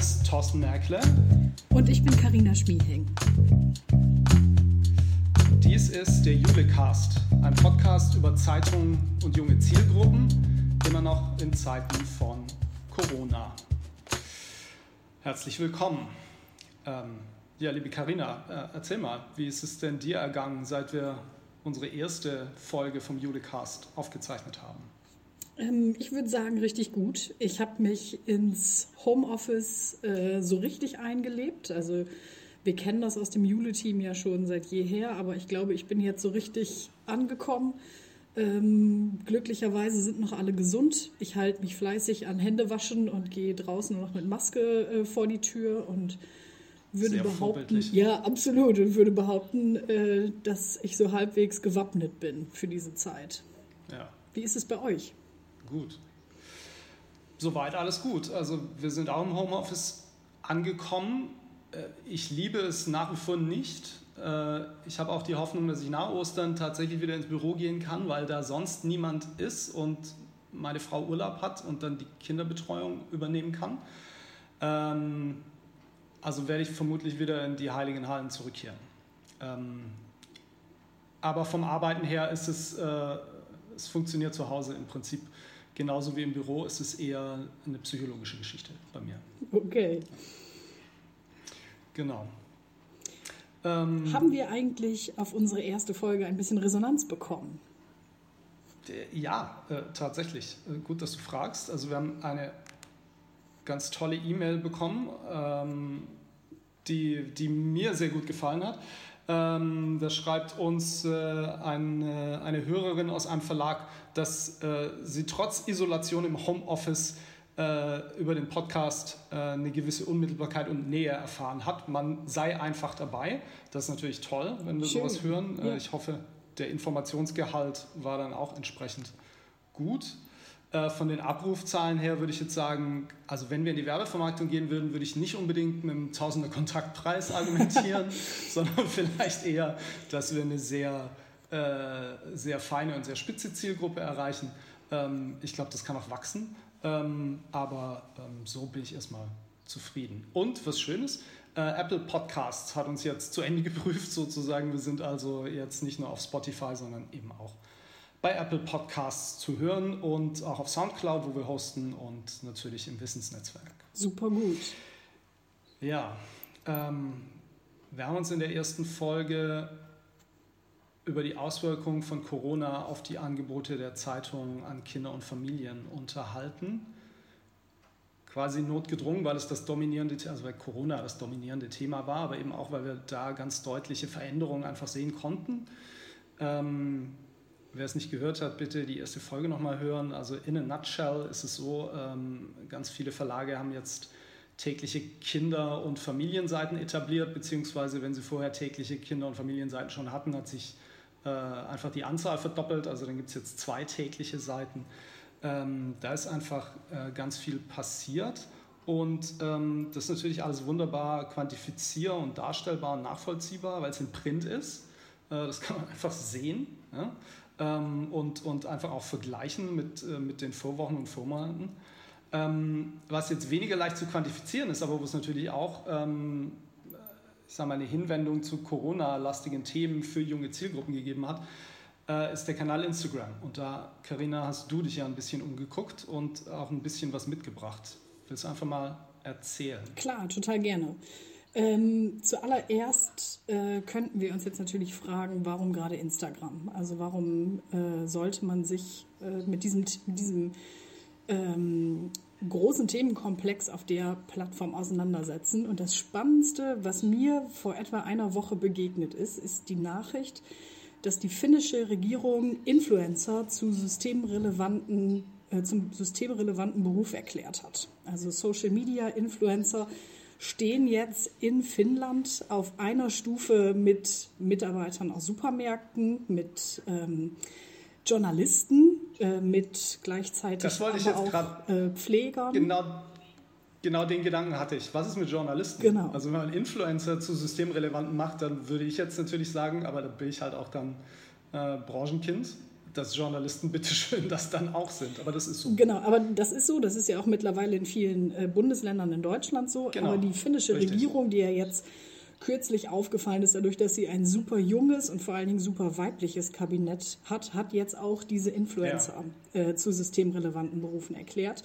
ist Thorsten Merkle. Und ich bin Karina Schmiehing. Dies ist der Julecast, ein Podcast über Zeitungen und junge Zielgruppen, immer noch in Zeiten von Corona. Herzlich willkommen. Ähm, ja, liebe Karina, äh, erzähl mal, wie ist es denn dir ergangen, seit wir unsere erste Folge vom Julecast aufgezeichnet haben? Ähm, ich würde sagen, richtig gut. Ich habe mich ins Homeoffice äh, so richtig eingelebt. Also wir kennen das aus dem Jule-Team ja schon seit jeher, aber ich glaube, ich bin jetzt so richtig angekommen. Ähm, glücklicherweise sind noch alle gesund. Ich halte mich fleißig an Hände waschen und gehe draußen noch mit Maske äh, vor die Tür und würde Sehr behaupten, ja, absolut, und würde behaupten, äh, dass ich so halbwegs gewappnet bin für diese Zeit. Ja. Wie ist es bei euch? Gut. Soweit alles gut. Also wir sind auch im Homeoffice angekommen. Äh, ich liebe es nach wie vor nicht. Äh, ich habe auch die Hoffnung, dass ich nach Ostern tatsächlich wieder ins Büro gehen kann, weil da sonst niemand ist und meine Frau Urlaub hat und dann die Kinderbetreuung übernehmen kann. Ähm, also werde ich vermutlich wieder in die heiligen Hallen zurückkehren. Ähm, aber vom Arbeiten her ist es, äh, es funktioniert zu Hause im Prinzip genauso wie im Büro ist es eher eine psychologische Geschichte bei mir. Okay. Genau. Ähm, Haben wir eigentlich auf unsere erste Folge ein bisschen Resonanz bekommen? Ja, äh, tatsächlich. Äh, gut, dass du fragst. Also wir haben eine ganz tolle E-Mail bekommen, ähm, die, die mir sehr gut gefallen hat. Ähm, da schreibt uns äh, eine, eine Hörerin aus einem Verlag, dass äh, sie trotz Isolation im Homeoffice äh, über den Podcast äh, eine gewisse Unmittelbarkeit und Nähe erfahren hat. Man sei einfach dabei. Das ist natürlich toll, wenn wir Schön. sowas hören. Äh, ja. Ich hoffe, der Informationsgehalt war dann auch entsprechend gut. Äh, von den Abrufzahlen her würde ich jetzt sagen, also wenn wir in die Werbevermarktung gehen würden, würde ich nicht unbedingt mit einem Tausender Kontaktpreis argumentieren, sondern vielleicht eher, dass wir eine sehr, äh, sehr feine und sehr spitze Zielgruppe erreichen. Ähm, ich glaube, das kann auch wachsen, ähm, aber ähm, so bin ich erstmal zufrieden. Und was Schönes, äh, Apple Podcasts hat uns jetzt zu Ende geprüft sozusagen. Wir sind also jetzt nicht nur auf Spotify, sondern eben auch bei Apple Podcasts zu hören und auch auf Soundcloud, wo wir hosten und natürlich im Wissensnetzwerk. Super gut. Ja, ähm, wir haben uns in der ersten Folge über die Auswirkungen von Corona auf die Angebote der Zeitung an Kinder und Familien unterhalten. Quasi notgedrungen, weil es das dominierende, also weil Corona das dominierende Thema war, aber eben auch, weil wir da ganz deutliche Veränderungen einfach sehen konnten. Ähm, Wer es nicht gehört hat, bitte die erste Folge nochmal hören. Also in a nutshell ist es so, ähm, ganz viele Verlage haben jetzt tägliche Kinder- und Familienseiten etabliert, beziehungsweise wenn sie vorher tägliche Kinder- und Familienseiten schon hatten, hat sich äh, einfach die Anzahl verdoppelt. Also dann gibt es jetzt zwei tägliche Seiten. Ähm, da ist einfach äh, ganz viel passiert. Und ähm, das ist natürlich alles wunderbar quantifizierbar und darstellbar und nachvollziehbar, weil es in Print ist. Äh, das kann man einfach sehen. Ja? Ähm, und, und einfach auch vergleichen mit, äh, mit den Vorwochen und Vormonaten. Ähm, was jetzt weniger leicht zu quantifizieren ist, aber wo es natürlich auch ähm, ich sage mal, eine Hinwendung zu Corona-lastigen Themen für junge Zielgruppen gegeben hat, äh, ist der Kanal Instagram. Und da, Karina, hast du dich ja ein bisschen umgeguckt und auch ein bisschen was mitgebracht. Willst du einfach mal erzählen? Klar, total gerne. Ähm, zuallererst äh, könnten wir uns jetzt natürlich fragen, warum gerade Instagram? Also warum äh, sollte man sich äh, mit diesem, mit diesem ähm, großen Themenkomplex auf der Plattform auseinandersetzen? Und das Spannendste, was mir vor etwa einer Woche begegnet ist, ist die Nachricht, dass die finnische Regierung Influencer zu systemrelevanten, äh, zum systemrelevanten Beruf erklärt hat. Also Social Media Influencer stehen jetzt in Finnland auf einer Stufe mit Mitarbeitern aus Supermärkten, mit ähm, Journalisten, äh, mit gleichzeitig auch äh, Pflegern. Genau, genau den Gedanken hatte ich. Was ist mit Journalisten? Genau. Also wenn man Influencer zu systemrelevanten macht, dann würde ich jetzt natürlich sagen, aber da bin ich halt auch dann äh, Branchenkind, dass Journalisten bitteschön das dann auch sind. Aber das ist so. Genau, aber das ist so. Das ist ja auch mittlerweile in vielen äh, Bundesländern in Deutschland so. Genau. Aber die finnische Richtig. Regierung, die ja jetzt kürzlich aufgefallen ist, dadurch, dass sie ein super junges und vor allen Dingen super weibliches Kabinett hat, hat jetzt auch diese Influencer ja. äh, zu systemrelevanten Berufen erklärt.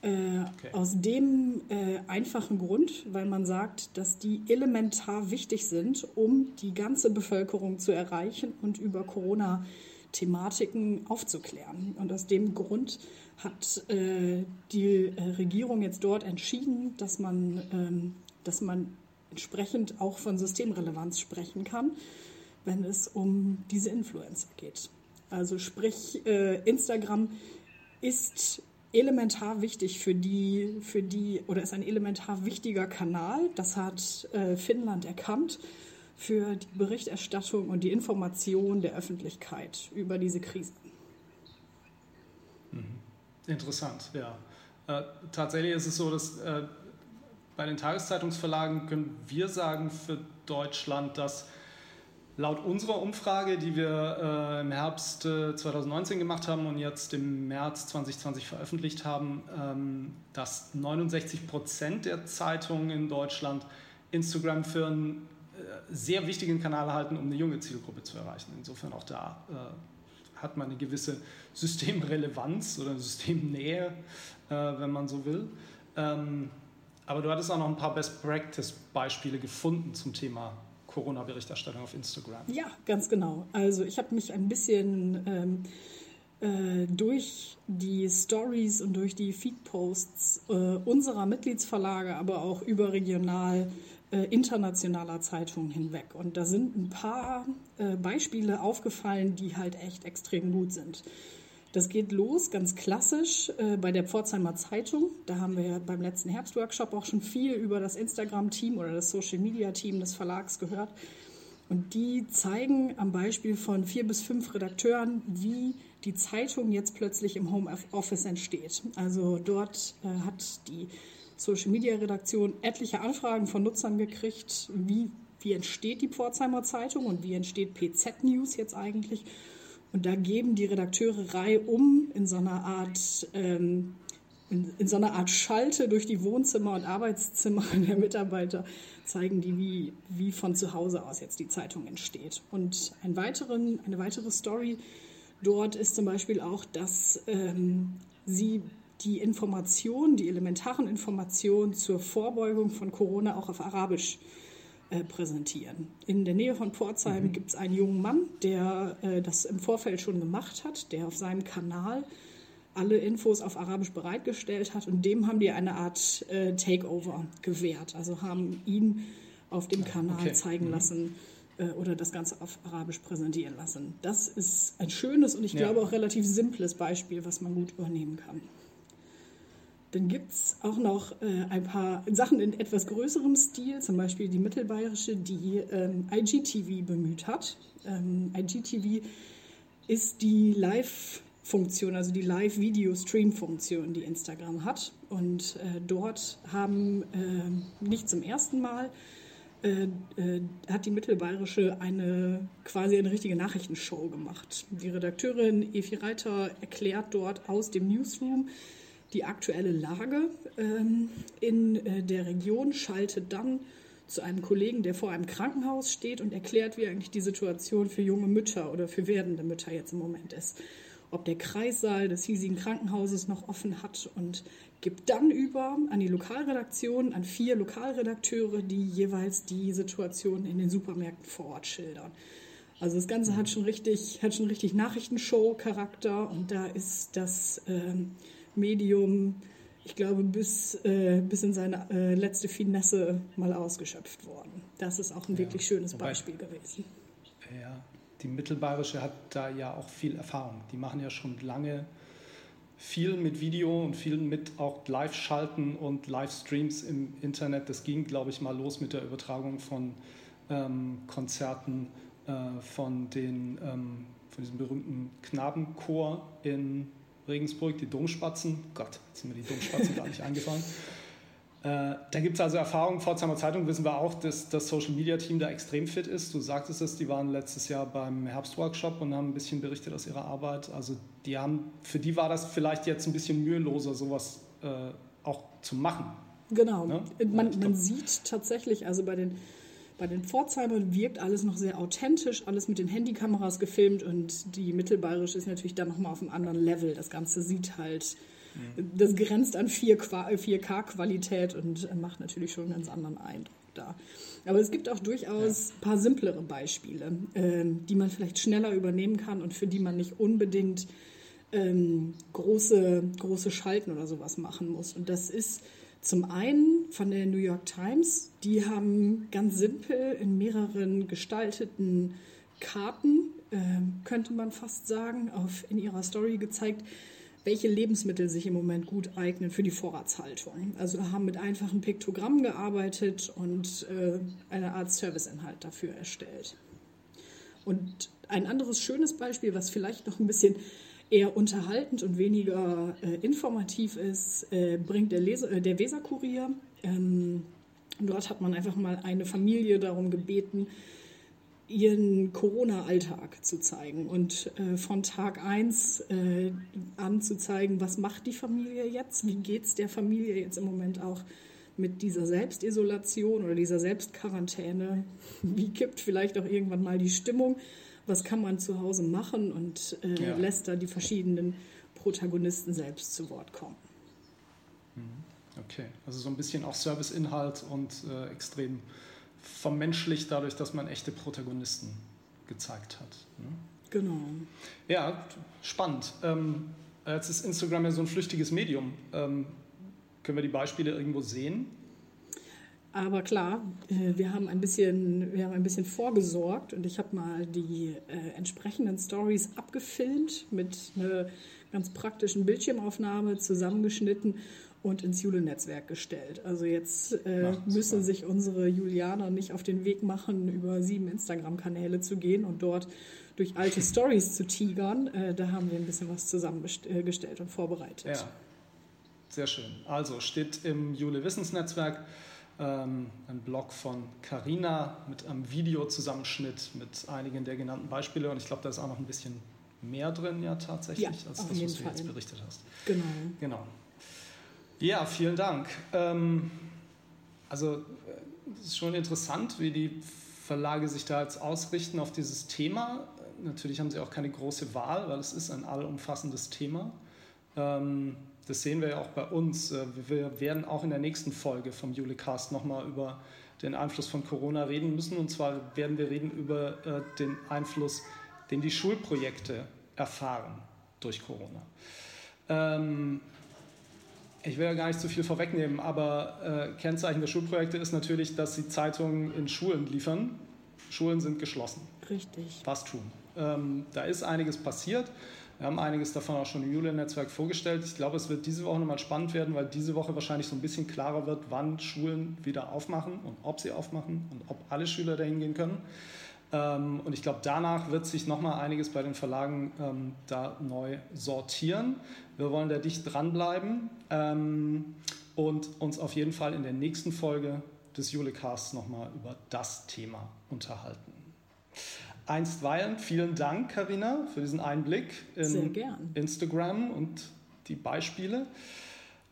Äh, okay. Aus dem äh, einfachen Grund, weil man sagt, dass die elementar wichtig sind, um die ganze Bevölkerung zu erreichen und über Corona-Thematiken aufzuklären. Und aus dem Grund hat äh, die äh, Regierung jetzt dort entschieden, dass man, ähm, dass man entsprechend auch von Systemrelevanz sprechen kann, wenn es um diese Influencer geht. Also sprich, äh, Instagram ist elementar wichtig für die, für die, oder ist ein elementar wichtiger Kanal. Das hat äh, Finnland erkannt für die Berichterstattung und die Information der Öffentlichkeit über diese Krise. Mhm. Interessant, ja. Äh, tatsächlich ist es so, dass äh, bei den Tageszeitungsverlagen können wir sagen für Deutschland, dass laut unserer Umfrage, die wir äh, im Herbst äh, 2019 gemacht haben und jetzt im März 2020 veröffentlicht haben, ähm, dass 69 Prozent der Zeitungen in Deutschland Instagram für äh, sehr wichtigen Kanal halten, um eine junge Zielgruppe zu erreichen. Insofern auch da äh, hat man eine gewisse Systemrelevanz oder Systemnähe, äh, wenn man so will. Ähm, aber du hattest auch noch ein paar Best-Practice-Beispiele gefunden zum Thema Corona-Berichterstattung auf Instagram. Ja, ganz genau. Also ich habe mich ein bisschen ähm, äh, durch die Stories und durch die Feed-Posts äh, unserer Mitgliedsverlage, aber auch überregional äh, internationaler Zeitungen hinweg. Und da sind ein paar äh, Beispiele aufgefallen, die halt echt extrem gut sind. Das geht los, ganz klassisch, äh, bei der Pforzheimer Zeitung. Da haben wir beim letzten Herbstworkshop auch schon viel über das Instagram-Team oder das Social-Media-Team des Verlags gehört. Und die zeigen am Beispiel von vier bis fünf Redakteuren, wie die Zeitung jetzt plötzlich im Homeoffice entsteht. Also dort äh, hat die Social-Media-Redaktion etliche Anfragen von Nutzern gekriegt, wie, wie entsteht die Pforzheimer Zeitung und wie entsteht PZ News jetzt eigentlich. Und da geben die Redakteure Reihe um in so einer Art, ähm, in, in, so einer Art Schalte durch die Wohnzimmer und Arbeitszimmer der Mitarbeiter, zeigen die, wie, wie von zu Hause aus jetzt die Zeitung entsteht. Und ein weiteren, eine weitere Story dort ist zum Beispiel auch, dass ähm, sie die Informationen, die elementaren Informationen zur Vorbeugung von Corona auch auf Arabisch äh, präsentieren. In der Nähe von Pforzheim mhm. gibt es einen jungen Mann, der äh, das im Vorfeld schon gemacht hat, der auf seinem Kanal alle Infos auf Arabisch bereitgestellt hat und dem haben die eine Art äh, Takeover gewährt. Also haben ihn auf dem Kanal okay. zeigen mhm. lassen oder das Ganze auf Arabisch präsentieren lassen. Das ist ein schönes und ich ja. glaube auch relativ simples Beispiel, was man gut übernehmen kann. Dann gibt es auch noch äh, ein paar Sachen in etwas größerem Stil, zum Beispiel die Mittelbayerische, die ähm, IGTV bemüht hat. Ähm, IGTV ist die Live-Funktion, also die Live-Video-Stream-Funktion, die Instagram hat. Und äh, dort haben äh, nicht zum ersten Mal äh, äh, hat die Mittelbayerische eine quasi eine richtige Nachrichtenshow gemacht. Die Redakteurin Evi Reiter erklärt dort aus dem Newsroom, die aktuelle Lage ähm, in äh, der Region, schaltet dann zu einem Kollegen, der vor einem Krankenhaus steht und erklärt, wie eigentlich die Situation für junge Mütter oder für werdende Mütter jetzt im Moment ist. Ob der Kreissaal des hiesigen Krankenhauses noch offen hat und gibt dann über an die Lokalredaktion, an vier Lokalredakteure, die jeweils die Situation in den Supermärkten vor Ort schildern. Also das Ganze hat schon richtig, hat schon richtig Nachrichtenshow-Charakter und da ist das ähm, Medium, ich glaube, bis, äh, bis in seine äh, letzte Finesse mal ausgeschöpft worden. Das ist auch ein ja, wirklich schönes wobei, Beispiel gewesen. Ja, die Mittelbayerische hat da ja auch viel Erfahrung. Die machen ja schon lange viel mit Video und viel mit auch Live-Schalten und Livestreams im Internet. Das ging, glaube ich, mal los mit der Übertragung von ähm, Konzerten äh, von, den, ähm, von diesem berühmten Knabenchor in Regensburg, die Domspatzen. Gott, jetzt sind mir die Domspatzen gar nicht eingefallen. Äh, da gibt es also Erfahrungen. Pforzheimer Zeitung wissen wir auch, dass das Social Media Team da extrem fit ist. Du sagtest es, die waren letztes Jahr beim Herbstworkshop und haben ein bisschen berichtet aus ihrer Arbeit. Also die haben, für die war das vielleicht jetzt ein bisschen müheloser, sowas äh, auch zu machen. Genau. Ne? Man, man sieht tatsächlich, also bei den bei den Pforzheimern wirkt alles noch sehr authentisch, alles mit den Handykameras gefilmt und die Mittelbayerische ist natürlich dann nochmal auf einem anderen Level. Das Ganze sieht halt das grenzt an 4K-Qualität und macht natürlich schon einen ganz anderen Eindruck da. Aber es gibt auch durchaus ein paar simplere Beispiele, ähm, die man vielleicht schneller übernehmen kann und für die man nicht unbedingt ähm, große, große Schalten oder sowas machen muss. Und das ist zum einen von der New York Times. Die haben ganz simpel in mehreren gestalteten Karten, äh, könnte man fast sagen, auf, in ihrer Story gezeigt, welche Lebensmittel sich im Moment gut eignen für die Vorratshaltung. Also haben mit einfachen Piktogrammen gearbeitet und äh, eine Art Serviceinhalt dafür erstellt. Und ein anderes schönes Beispiel, was vielleicht noch ein bisschen eher unterhaltend und weniger äh, informativ ist, äh, bringt der, Leser, äh, der Weserkurier. Ähm, dort hat man einfach mal eine Familie darum gebeten, ihren Corona-Alltag zu zeigen und äh, von Tag 1 äh, an zu zeigen, was macht die Familie jetzt, wie geht es der Familie jetzt im Moment auch mit dieser Selbstisolation oder dieser Selbstquarantäne, wie kippt vielleicht auch irgendwann mal die Stimmung, was kann man zu Hause machen und äh, ja. lässt da die verschiedenen Protagonisten selbst zu Wort kommen. Mhm. Okay, also so ein bisschen auch Serviceinhalt und äh, extrem vermenschlicht dadurch, dass man echte Protagonisten gezeigt hat. Ne? Genau. Ja, spannend. Ähm, jetzt ist Instagram ja so ein flüchtiges Medium. Ähm, können wir die Beispiele irgendwo sehen? Aber klar, äh, wir haben ein bisschen, wir haben ein bisschen vorgesorgt und ich habe mal die äh, entsprechenden Stories abgefilmt mit einer ganz praktischen Bildschirmaufnahme zusammengeschnitten und ins Jule-Netzwerk gestellt. Also jetzt äh, müssen sich unsere Julianer nicht auf den Weg machen, über sieben Instagram-Kanäle zu gehen und dort durch alte Stories zu tigern. Äh, da haben wir ein bisschen was zusammengestellt und vorbereitet. Ja, sehr schön. Also steht im Jule-Wissensnetzwerk ähm, ein Blog von Carina mit einem Videozusammenschnitt mit einigen der genannten Beispiele und ich glaube, da ist auch noch ein bisschen mehr drin ja tatsächlich, ja, als das, was du jetzt berichtet hast. Genau. Genau. Ja, vielen Dank. Ähm, also es ist schon interessant, wie die Verlage sich da jetzt ausrichten auf dieses Thema. Natürlich haben sie auch keine große Wahl, weil es ist ein allumfassendes Thema. Ähm, das sehen wir ja auch bei uns. Äh, wir werden auch in der nächsten Folge vom Julicast nochmal über den Einfluss von Corona reden müssen. Und zwar werden wir reden über äh, den Einfluss, den die Schulprojekte erfahren durch Corona. Ähm, ich will ja gar nicht zu viel vorwegnehmen, aber äh, Kennzeichen der Schulprojekte ist natürlich, dass sie Zeitungen in Schulen liefern. Schulen sind geschlossen. Richtig. Was tun? Ähm, da ist einiges passiert. Wir haben einiges davon auch schon im Julian-Netzwerk vorgestellt. Ich glaube, es wird diese Woche nochmal spannend werden, weil diese Woche wahrscheinlich so ein bisschen klarer wird, wann Schulen wieder aufmachen und ob sie aufmachen und ob alle Schüler dahin gehen können. Ähm, und ich glaube, danach wird sich nochmal einiges bei den Verlagen ähm, da neu sortieren. Wir wollen da dicht dranbleiben ähm, und uns auf jeden Fall in der nächsten Folge des Julecasts nochmal über das Thema unterhalten. Einstweilen vielen Dank, Karina, für diesen Einblick in Instagram und die Beispiele.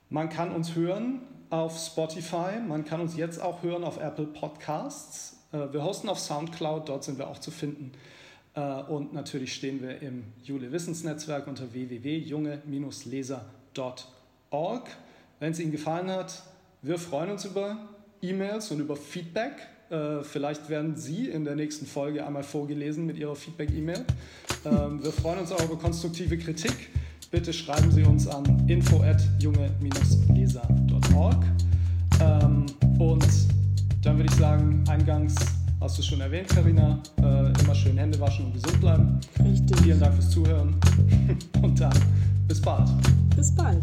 Man kann uns hören auf Spotify, man kann uns jetzt auch hören auf Apple Podcasts. Äh, wir hosten auf Soundcloud, dort sind wir auch zu finden. Äh, und natürlich stehen wir im Jule Wissensnetzwerk unter www.junge-leser.org. Wenn es Ihnen gefallen hat, wir freuen uns über E-Mails und über Feedback. Äh, vielleicht werden Sie in der nächsten Folge einmal vorgelesen mit Ihrer Feedback-E-Mail. Ähm, wir freuen uns auch über konstruktive Kritik. Bitte schreiben Sie uns an info@junge-leser.org. Ähm, und dann würde ich sagen, eingangs hast du es schon erwähnt, Karina, äh, immer schön Hände waschen und gesund bleiben. Richtig. Vielen Dank fürs Zuhören und dann bis bald. Bis bald.